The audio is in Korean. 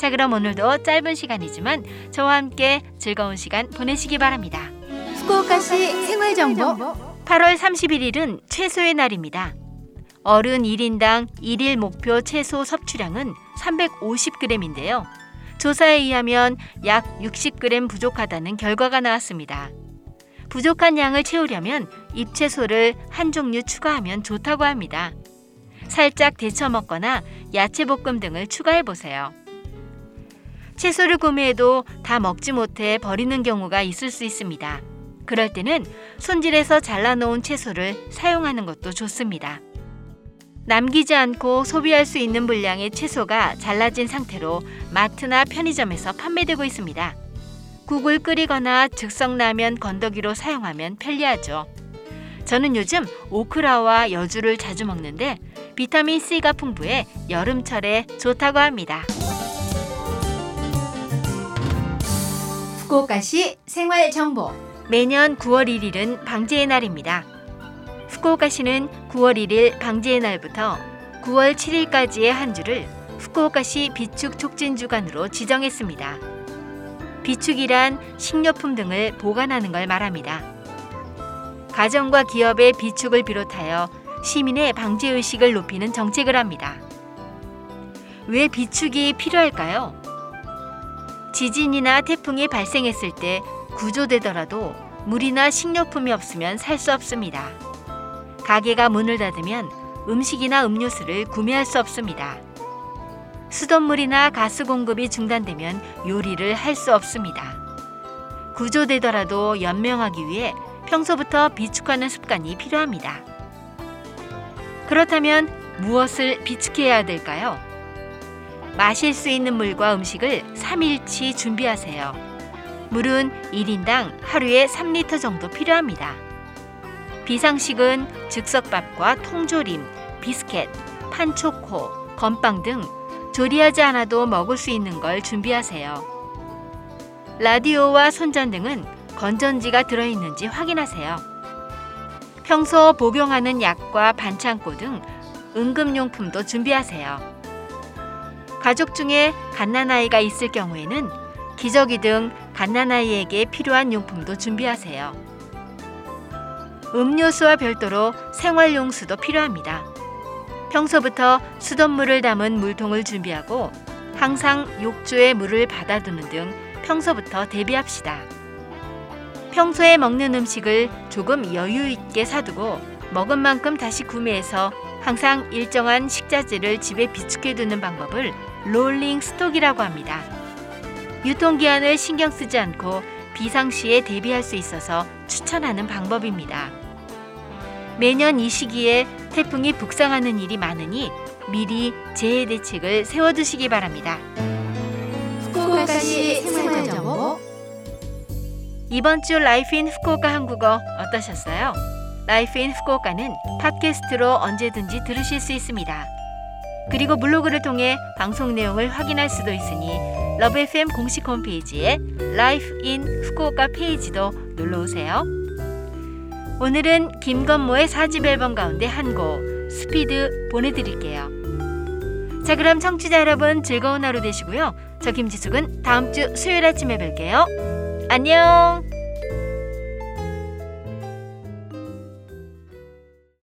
자, 그럼 오늘도 짧은 시간이지만 저와 함께 즐거운 시간 보내시기 바랍니다. 후쿠오카시 생활정보 8월 31일은 채소의 날입니다. 어른 1인당 1일 목표 채소 섭취량은 350g인데요. 조사에 의하면 약 60g 부족하다는 결과가 나왔습니다. 부족한 양을 채우려면 잎채소를 한 종류 추가하면 좋다고 합니다. 살짝 데쳐 먹거나 야채 볶음 등을 추가해 보세요. 채소를 구매해도 다 먹지 못해 버리는 경우가 있을 수 있습니다. 그럴 때는 손질해서 잘라놓은 채소를 사용하는 것도 좋습니다. 남기지 않고 소비할 수 있는 분량의 채소가 잘라진 상태로 마트나 편의점에서 판매되고 있습니다. 국을 끓이거나 즉석라면 건더기로 사용하면 편리하죠. 저는 요즘 오크라와 여주를 자주 먹는데 비타민 C가 풍부해 여름철에 좋다고 합니다. 후쿠오카시 생활정보 매년 9월 1일은 방제의 날입니다. 후쿠오카시는 9월 1일 방제의 날부터 9월 7일까지의 한 주를 후쿠오카시 비축 촉진 주간으로 지정했습니다. 비축이란 식료품 등을 보관하는 걸 말합니다. 가정과 기업의 비축을 비롯하여 시민의 방제 의식을 높이는 정책을 합니다. 왜 비축이 필요할까요? 지진이나 태풍이 발생했을 때 구조되더라도 물이나 식료품이 없으면 살 수 없습니다. 가게가 문을 닫으면 음식이나 음료수를 구매할 수 없습니다. 수돗물이나 가스 공급이 중단되면 요리를 할 수 없습니다. 구조되더라도 연명하기 위해 평소부터 비축하는 습관이 필요합니다. 그렇다면 무엇을 비축해야 될까요? 마실 수 있는 물과 음식을 3일치 준비하세요. 물은 1인당 하루에 3리터 정도 필요합니다. 비상식은 즉석밥과 통조림, 비스켓, 판초코, 건빵 등 조리하지 않아도 먹을 수 있는 걸 준비하세요. 라디오와 손전등은 건전지가 들어있는지 확인하세요. 평소 복용하는 약과 반창고 등 응급용품도 준비하세요. 가족 중에 갓난아이가 있을 경우에는 기저귀 등 갓난아이에게 필요한 용품도 준비하세요. 음료수와 별도로 생활용수도 필요합니다. 평소부터 수돗물을 담은 물통을 준비하고 항상 욕조에 물을 받아두는 등 평소부터 대비합시다. 평소에 먹는 음식을 조금 여유 있게 사두고 먹은 만큼 다시 구매해서 항상 일정한 식자재를 집에 비축해 두는 방법을 롤링 스톡이라고 합니다. 유통기한을 신경 쓰지 않고 비상시에 대비할 수 있어서 추천하는 방법입니다. 매년 이 시기에 태풍이 북상하는 일이 많으니 미리 재해 대책을 세워두시기 바랍니다. 후쿠오카시 생활정보 이번 주 Life in Fukuoka 한국어 어떠셨어요? Life in Fukuoka는 팟캐스트로 언제든지 들으실 수 있습니다. 그리고 블로그를 통해 방송 내용을 확인할 수도 있으니 Love FM 공식 홈페이지에 Life in Fukuoka 페이지도 놀러 오세요. 오늘은 김건모의 4집 앨범 가운데 한 곡 스피드 보내드릴게요. 자 그럼 청취자 여러분 즐거운 하루 되시고요. 저 김지숙은 다음 주 수요일 아침에 뵐게요. 안녕.